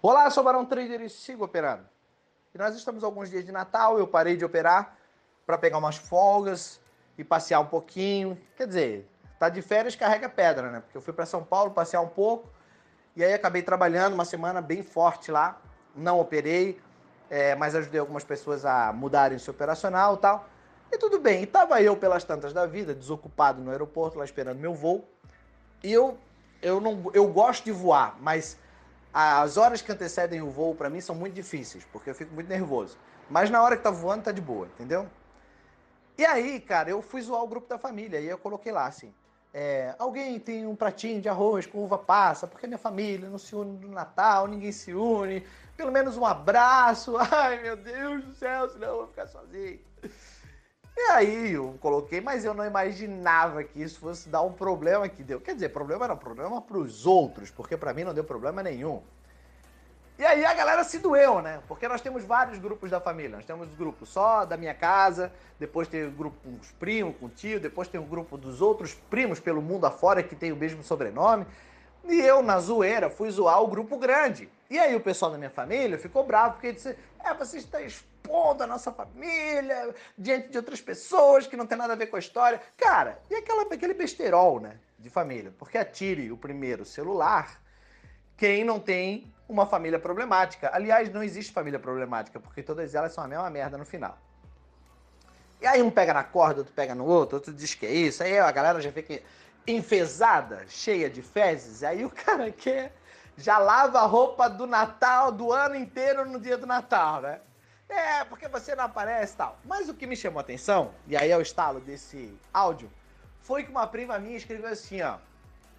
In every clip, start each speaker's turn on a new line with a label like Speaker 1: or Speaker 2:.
Speaker 1: Olá, sou o Barão Trader e sigo operando. E nós estamos alguns dias de Natal, eu parei de operar para pegar umas folgas e passear um pouquinho. Quer dizer, tá de férias carrega pedra, né? Porque eu fui para São Paulo passear um pouco e aí acabei trabalhando uma semana bem forte lá. Não operei, é, mas ajudei algumas pessoas a mudarem seu operacional e tal. E tudo bem. E tava eu pelas tantas da vida, desocupado no aeroporto, lá esperando meu voo. E eu, eu não, eu gosto de voar, mas as horas que antecedem o voo para mim são muito difíceis, porque eu fico muito nervoso. Mas na hora que tá voando tá de boa, entendeu? E aí, cara, eu fui zoar o grupo da família e eu coloquei lá assim: é, alguém tem um pratinho de arroz com uva passa, porque minha família não se une no Natal, ninguém se une, pelo menos um abraço. Ai, meu Deus do céu, senão eu vou ficar sozinho. E aí eu coloquei, mas eu não imaginava que isso fosse dar um problema que deu. Quer dizer, problema era um problema para os outros, porque para mim não deu problema nenhum. E aí a galera se doeu, né? Porque nós temos vários grupos da família. Nós temos o grupo só da minha casa, depois tem o grupo com os primos, com o tio, depois tem o grupo dos outros primos pelo mundo afora que tem o mesmo sobrenome. E eu, na zoeira, fui zoar o grupo grande. E aí o pessoal da minha família ficou bravo, porque disse: É, você está expondo a nossa família diante de outras pessoas que não tem nada a ver com a história. Cara, e aquela, aquele besterol, né? De família. Porque atire o primeiro celular quem não tem uma família problemática. Aliás, não existe família problemática, porque todas elas são a mesma merda no final. E aí um pega na corda, outro pega no outro, outro diz que é isso. Aí a galera já fica enfesada, cheia de fezes. Aí o cara quer já lava a roupa do Natal, do ano inteiro no dia do Natal, né? É, porque você não aparece e tal. Mas o que me chamou a atenção, e aí é o estalo desse áudio, foi que uma prima minha escreveu assim, ó.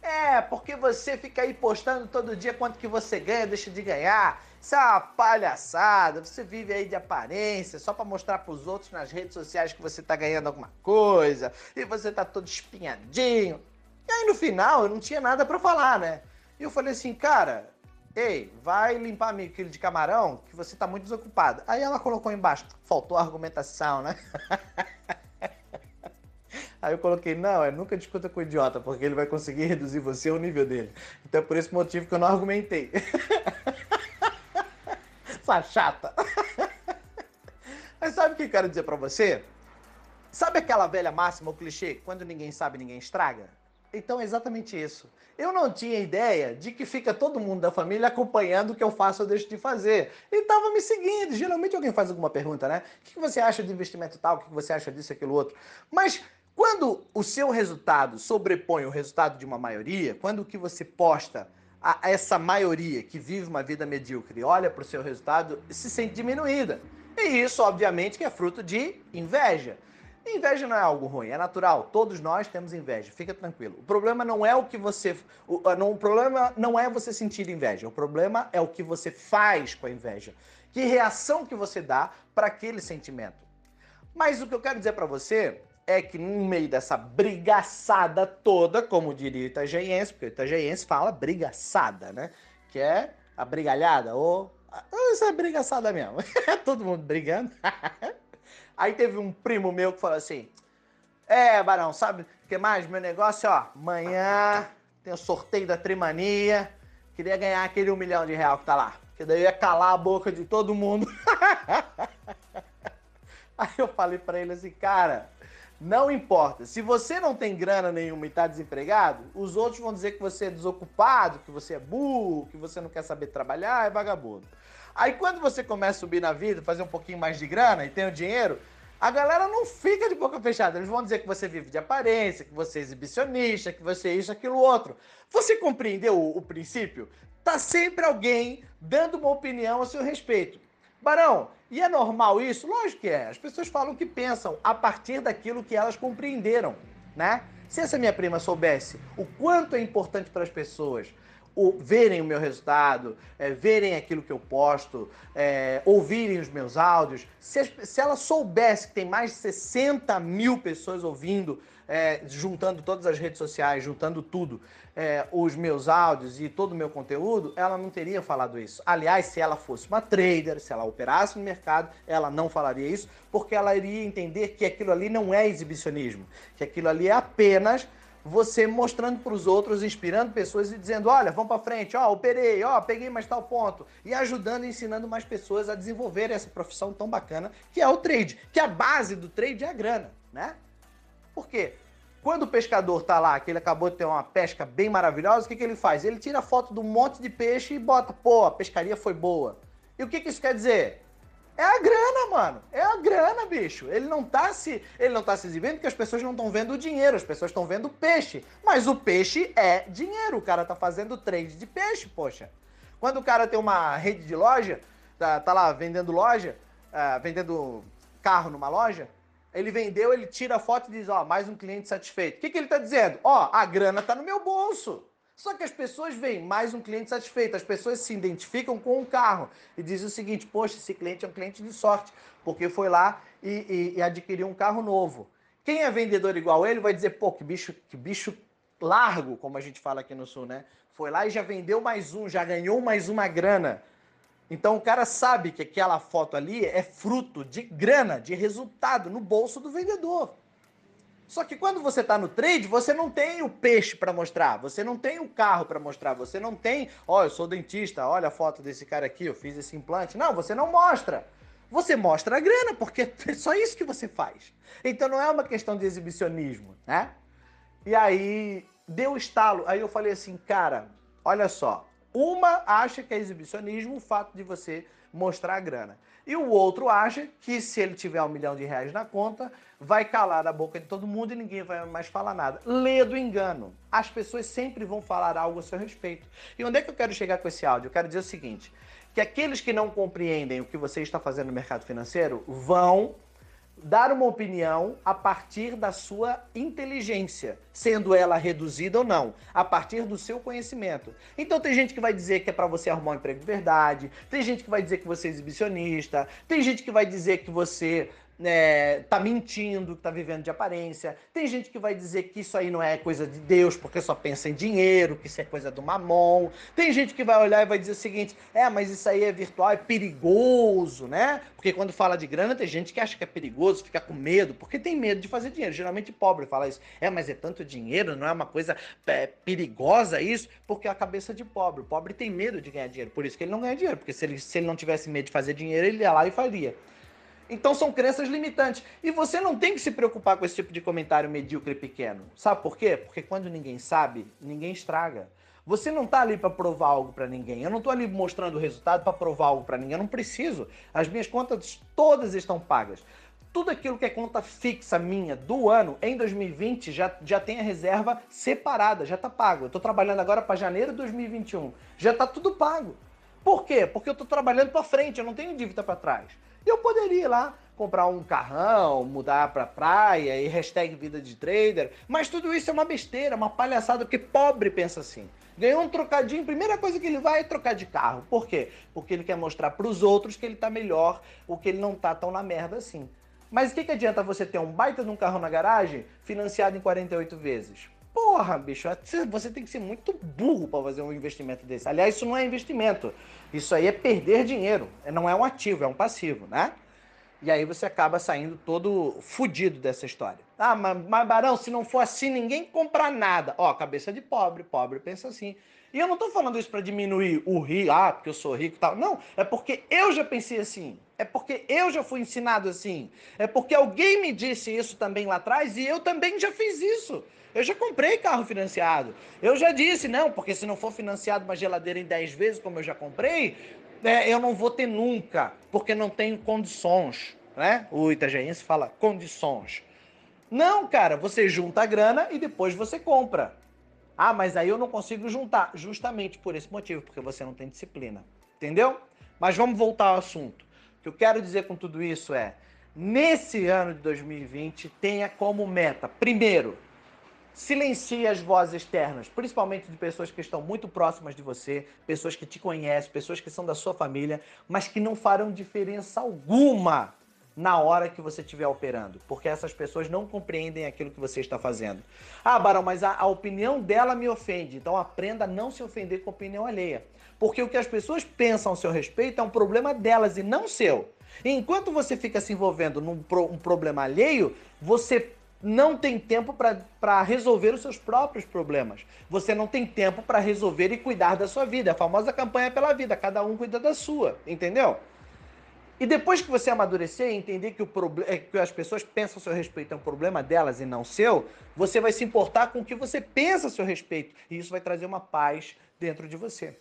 Speaker 1: É, porque você fica aí postando todo dia quanto que você ganha, deixa de ganhar. Isso é uma palhaçada. Você vive aí de aparência, só para mostrar para os outros nas redes sociais que você tá ganhando alguma coisa e você tá todo espinhadinho. E aí no final eu não tinha nada para falar, né? E eu falei assim, cara, ei, vai limpar meio de camarão que você tá muito desocupado. Aí ela colocou embaixo, faltou argumentação, né? Aí eu coloquei, não, é nunca discuta com o idiota, porque ele vai conseguir reduzir você ao nível dele. Então é por esse motivo que eu não argumentei. Essa chata. Mas sabe o que eu quero dizer para você? Sabe aquela velha máxima, o clichê, quando ninguém sabe, ninguém estraga? Então é exatamente isso. Eu não tinha ideia de que fica todo mundo da família acompanhando o que eu faço ou deixo de fazer. E tava me seguindo. Geralmente alguém faz alguma pergunta, né? O que você acha de investimento tal? O que você acha disso, aquilo, outro? Mas quando o seu resultado sobrepõe o resultado de uma maioria, quando o que você posta a essa maioria que vive uma vida medíocre olha para o seu resultado, se sente diminuída. E isso, obviamente, que é fruto de inveja. Inveja não é algo ruim, é natural. Todos nós temos inveja, fica tranquilo. O problema não é o que você. O, ah, o problema não é você sentir inveja, o problema é o que você faz com a inveja. Que reação que você dá para aquele sentimento. Mas o que eu quero dizer para você é que no meio dessa brigaçada toda, como diria o Itajaense, porque o Itajaense fala brigaçada, né? Que é a brigalhada, ou. Isso é brigaçada mesmo. Todo mundo brigando. Aí teve um primo meu que falou assim: É, Barão, sabe o que mais? Meu negócio, ó, amanhã tem o sorteio da Trimania. Queria ganhar aquele um milhão de real que tá lá. Que daí ia calar a boca de todo mundo. Aí eu falei para ele assim, cara, não importa. Se você não tem grana nenhuma e está desempregado, os outros vão dizer que você é desocupado, que você é burro, que você não quer saber trabalhar, é vagabundo. Aí quando você começa a subir na vida, fazer um pouquinho mais de grana e tem o dinheiro, a galera não fica de boca fechada. Eles vão dizer que você vive de aparência, que você é exibicionista, que você é isso, aquilo, outro. Você compreendeu o, o princípio? Tá sempre alguém dando uma opinião a seu respeito. Barão, e é normal isso? Lógico que é. As pessoas falam que pensam a partir daquilo que elas compreenderam, né? Se essa minha prima soubesse o quanto é importante para as pessoas o, verem o meu resultado, é, verem aquilo que eu posto, é, ouvirem os meus áudios, se, se, ela soubesse que tem mais de 60 mil pessoas ouvindo, é, juntando todas as redes sociais, juntando tudo, é, os meus áudios e todo o meu conteúdo, ela não teria falado isso. Aliás, se ela fosse uma trader, se ela operasse no mercado, ela não falaria isso, porque ela iria entender que aquilo ali não é exibicionismo, que aquilo ali é apenas você mostrando para os outros, inspirando pessoas e dizendo: olha, vamos para frente, ó, operei, ó, peguei mais tal ponto. E ajudando e ensinando mais pessoas a desenvolver essa profissão tão bacana que é o trade. Que a base do trade é a grana, né? Por quê? Quando o pescador tá lá, que ele acabou de ter uma pesca bem maravilhosa, o que, que ele faz? Ele tira foto de um monte de peixe e bota, pô, a pescaria foi boa. E o que, que isso quer dizer? É a grana, mano. É a grana, bicho. Ele não tá se, ele não tá se exibindo porque as pessoas não estão vendo o dinheiro, as pessoas estão vendo o peixe. Mas o peixe é dinheiro. O cara tá fazendo trade de peixe, poxa. Quando o cara tem uma rede de loja, tá, tá lá vendendo loja, uh, vendendo carro numa loja, ele vendeu, ele tira a foto e diz, ó, mais um cliente satisfeito. O que, que ele tá dizendo? Ó, a grana tá no meu bolso. Só que as pessoas veem mais um cliente satisfeito, as pessoas se identificam com o carro e dizem o seguinte: poxa, esse cliente é um cliente de sorte, porque foi lá e, e, e adquiriu um carro novo. Quem é vendedor igual ele vai dizer, pô, que bicho, que bicho largo, como a gente fala aqui no sul, né? Foi lá e já vendeu mais um, já ganhou mais uma grana. Então o cara sabe que aquela foto ali é fruto de grana, de resultado no bolso do vendedor. Só que quando você está no trade, você não tem o peixe para mostrar, você não tem o carro para mostrar, você não tem, ó, oh, eu sou dentista, olha a foto desse cara aqui, eu fiz esse implante. Não, você não mostra. Você mostra a grana, porque é só isso que você faz. Então não é uma questão de exibicionismo, né? E aí deu estalo. Aí eu falei assim, cara, olha só. Uma acha que é exibicionismo o fato de você mostrar a grana. E o outro acha que se ele tiver um milhão de reais na conta, vai calar a boca de todo mundo e ninguém vai mais falar nada. Lê do engano. As pessoas sempre vão falar algo a seu respeito. E onde é que eu quero chegar com esse áudio? Eu quero dizer o seguinte: que aqueles que não compreendem o que você está fazendo no mercado financeiro vão dar uma opinião a partir da sua inteligência, sendo ela reduzida ou não, a partir do seu conhecimento. Então tem gente que vai dizer que é para você arrumar um emprego de verdade, tem gente que vai dizer que você é exibicionista, tem gente que vai dizer que você é, tá mentindo, que tá vivendo de aparência. Tem gente que vai dizer que isso aí não é coisa de Deus, porque só pensa em dinheiro, que isso é coisa do mamon. Tem gente que vai olhar e vai dizer o seguinte: é, mas isso aí é virtual, é perigoso, né? Porque quando fala de grana, tem gente que acha que é perigoso, fica com medo, porque tem medo de fazer dinheiro. Geralmente pobre fala isso. É, mas é tanto dinheiro, não é uma coisa é, perigosa isso, porque é a cabeça de pobre. O pobre tem medo de ganhar dinheiro, por isso que ele não ganha dinheiro, porque se ele, se ele não tivesse medo de fazer dinheiro, ele ia lá e faria. Então são crenças limitantes. E você não tem que se preocupar com esse tipo de comentário medíocre e pequeno. Sabe por quê? Porque quando ninguém sabe, ninguém estraga. Você não está ali para provar algo para ninguém. Eu não estou ali mostrando o resultado para provar algo para ninguém. Eu não preciso. As minhas contas todas estão pagas. Tudo aquilo que é conta fixa minha do ano, em 2020, já, já tem a reserva separada, já está pago. Eu estou trabalhando agora para janeiro de 2021. Já está tudo pago. Por quê? Porque eu estou trabalhando para frente, eu não tenho dívida para trás. Eu poderia ir lá comprar um carrão, mudar pra praia e hashtag vida de trader. Mas tudo isso é uma besteira, uma palhaçada, porque pobre pensa assim. Ganhou um trocadinho, primeira coisa que ele vai é trocar de carro. Por quê? Porque ele quer mostrar para os outros que ele tá melhor, ou que ele não tá tão na merda assim. Mas o que, que adianta você ter um baita de um carro na garagem financiado em 48 vezes? Porra, bicho, você tem que ser muito burro para fazer um investimento desse. Aliás, isso não é investimento. Isso aí é perder dinheiro. Não é um ativo, é um passivo, né? E aí você acaba saindo todo fudido dessa história. Ah, mas, mas Barão, se não for assim, ninguém compra nada. Ó, cabeça de pobre, pobre pensa assim. E eu não tô falando isso para diminuir o rico, ah, porque eu sou rico e tal. Não, é porque eu já pensei assim. É porque eu já fui ensinado assim. É porque alguém me disse isso também lá atrás e eu também já fiz isso. Eu já comprei carro financiado. Eu já disse, não, porque se não for financiado uma geladeira em 10 vezes, como eu já comprei, é, eu não vou ter nunca, porque não tenho condições. Né? O Itajaense fala condições. Não, cara, você junta a grana e depois você compra. Ah, mas aí eu não consigo juntar. Justamente por esse motivo, porque você não tem disciplina. Entendeu? Mas vamos voltar ao assunto. O que eu quero dizer com tudo isso é: nesse ano de 2020, tenha como meta, primeiro, Silencie as vozes externas, principalmente de pessoas que estão muito próximas de você, pessoas que te conhecem, pessoas que são da sua família, mas que não farão diferença alguma na hora que você estiver operando, porque essas pessoas não compreendem aquilo que você está fazendo. Ah, Barão, mas a, a, opinião dela me ofende, então aprenda a não se ofender com a opinião alheia. Porque o que as pessoas pensam ao seu respeito é um problema delas e não seu. Enquanto você fica se envolvendo num pro, um problema alheio, você não tem tempo para resolver os seus próprios problemas. Você não tem tempo para resolver e cuidar da sua vida. A famosa campanha pela vida, cada um cuida da sua, entendeu? E depois que você amadurecer e entender que, o é, que as pessoas pensam a seu respeito é um problema delas e não seu, você vai se importar com o que você pensa a seu respeito. E isso vai trazer uma paz dentro de você.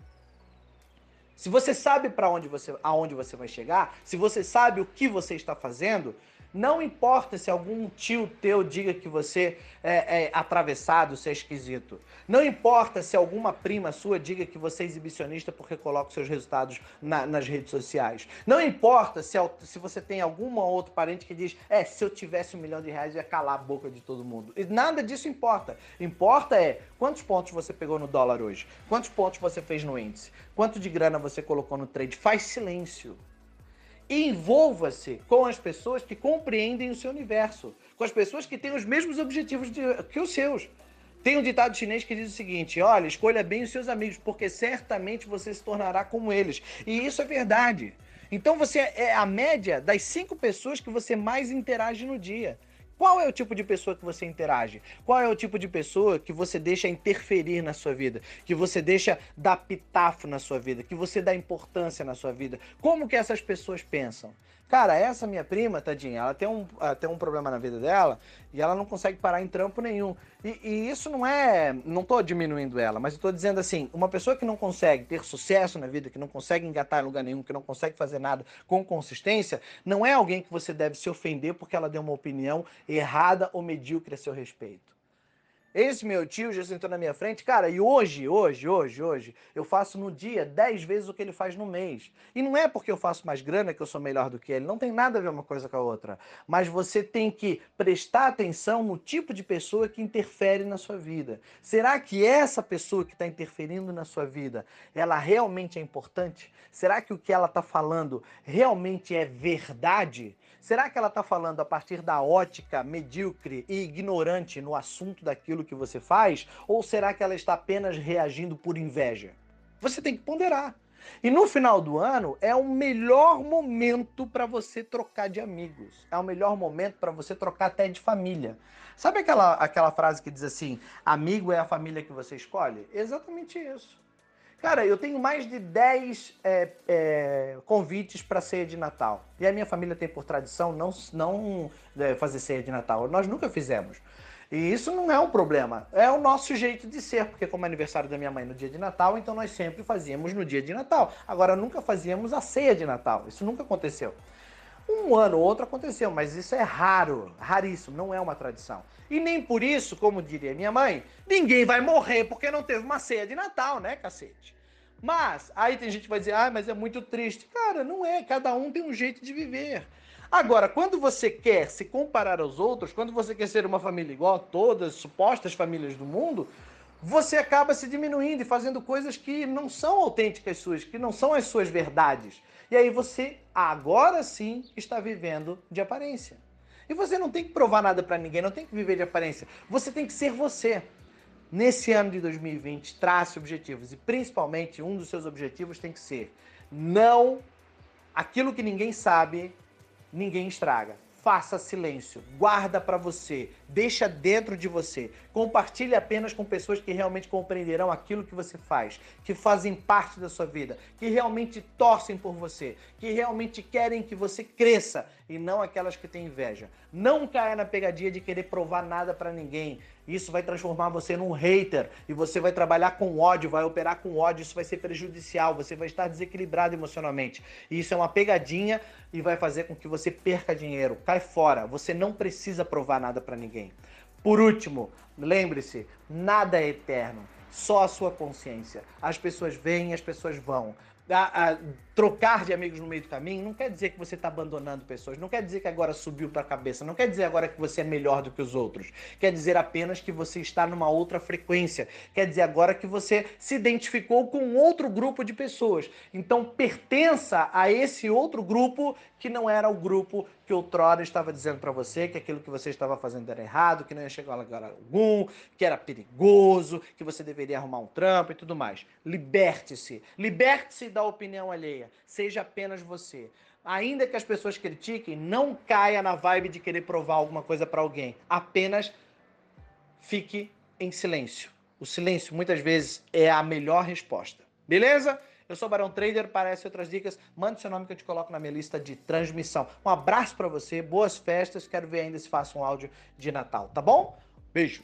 Speaker 1: Se você sabe para onde você, aonde você vai chegar, se você sabe o que você está fazendo, não importa se algum tio teu diga que você é, é atravessado, se é esquisito. Não importa se alguma prima sua diga que você é exibicionista porque coloca seus resultados na, nas redes sociais. Não importa se, se você tem algum outro parente que diz: é, se eu tivesse um milhão de reais, eu ia calar a boca de todo mundo. E nada disso importa. Importa é quantos pontos você pegou no dólar hoje, quantos pontos você fez no índice, quanto de grana você colocou no trade. Faz silêncio envolva-se com as pessoas que compreendem o seu universo, com as pessoas que têm os mesmos objetivos de, que os seus. Tem um ditado chinês que diz o seguinte: olha, escolha bem os seus amigos, porque certamente você se tornará como eles. E isso é verdade. Então você é a média das cinco pessoas que você mais interage no dia. Qual é o tipo de pessoa que você interage? Qual é o tipo de pessoa que você deixa interferir na sua vida? Que você deixa dar pitafo na sua vida? Que você dá importância na sua vida? Como que essas pessoas pensam? Cara, essa minha prima, tadinha, ela tem um, ela tem um problema na vida dela e ela não consegue parar em trampo nenhum. E, e isso não é. Não tô diminuindo ela, mas eu tô dizendo assim: uma pessoa que não consegue ter sucesso na vida, que não consegue engatar em lugar nenhum, que não consegue fazer nada com consistência, não é alguém que você deve se ofender porque ela deu uma opinião errada ou medíocre a seu respeito. Esse meu tio já sentou na minha frente, cara, e hoje, hoje, hoje, hoje, eu faço no dia 10 vezes o que ele faz no mês. E não é porque eu faço mais grana que eu sou melhor do que ele, não tem nada a ver uma coisa com a outra. Mas você tem que prestar atenção no tipo de pessoa que interfere na sua vida. Será que essa pessoa que está interferindo na sua vida, ela realmente é importante? Será que o que ela está falando realmente é verdade? Será que ela está falando a partir da ótica medíocre e ignorante no assunto daquilo que você faz? Ou será que ela está apenas reagindo por inveja? Você tem que ponderar. E no final do ano é o melhor momento para você trocar de amigos. É o melhor momento para você trocar até de família. Sabe aquela, aquela frase que diz assim: amigo é a família que você escolhe? Exatamente isso. Cara, eu tenho mais de 10 é, é, convites para ceia de Natal. E a minha família tem por tradição não, não é, fazer ceia de Natal. Nós nunca fizemos. E isso não é um problema, é o nosso jeito de ser, porque como é aniversário da minha mãe no dia de Natal, então nós sempre fazíamos no dia de Natal. Agora nunca fazíamos a ceia de Natal, isso nunca aconteceu. Um ano ou outro aconteceu, mas isso é raro, raríssimo, não é uma tradição. E nem por isso, como diria minha mãe, ninguém vai morrer porque não teve uma ceia de Natal, né, cacete? Mas, aí tem gente que vai dizer, ah, mas é muito triste. Cara, não é, cada um tem um jeito de viver. Agora, quando você quer se comparar aos outros, quando você quer ser uma família igual a todas as supostas famílias do mundo, você acaba se diminuindo e fazendo coisas que não são autênticas suas, que não são as suas verdades. E aí você, agora sim, está vivendo de aparência. E você não tem que provar nada para ninguém, não tem que viver de aparência. Você tem que ser você. Nesse ano de 2020, trace objetivos. E principalmente, um dos seus objetivos tem que ser não aquilo que ninguém sabe, ninguém estraga. Faça silêncio, guarda para você, deixa dentro de você. Compartilhe apenas com pessoas que realmente compreenderão aquilo que você faz, que fazem parte da sua vida, que realmente torcem por você, que realmente querem que você cresça e não aquelas que têm inveja. Não caia na pegadinha de querer provar nada para ninguém. Isso vai transformar você num hater e você vai trabalhar com ódio, vai operar com ódio, isso vai ser prejudicial, você vai estar desequilibrado emocionalmente. E isso é uma pegadinha e vai fazer com que você perca dinheiro. Cai fora, você não precisa provar nada para ninguém. Por último, lembre-se, nada é eterno só a sua consciência. As pessoas vêm, as pessoas vão a, a, trocar de amigos no meio do caminho não quer dizer que você está abandonando pessoas, não quer dizer que agora subiu para a cabeça, não quer dizer agora que você é melhor do que os outros. Quer dizer apenas que você está numa outra frequência. Quer dizer agora que você se identificou com outro grupo de pessoas. Então pertença a esse outro grupo que não era o grupo que outrora estava dizendo para você que aquilo que você estava fazendo era errado, que não ia chegar a lugar algum, que era perigoso, que você deveria arrumar um trampo e tudo mais. Liberte-se. Liberte-se da opinião alheia. Seja apenas você. Ainda que as pessoas critiquem, não caia na vibe de querer provar alguma coisa para alguém. Apenas fique em silêncio. O silêncio muitas vezes é a melhor resposta. Beleza? Eu sou Barão Trader, parece outras dicas, mande seu nome que eu te coloco na minha lista de transmissão. Um abraço para você, boas festas, quero ver ainda se faça um áudio de Natal, tá bom? Beijo!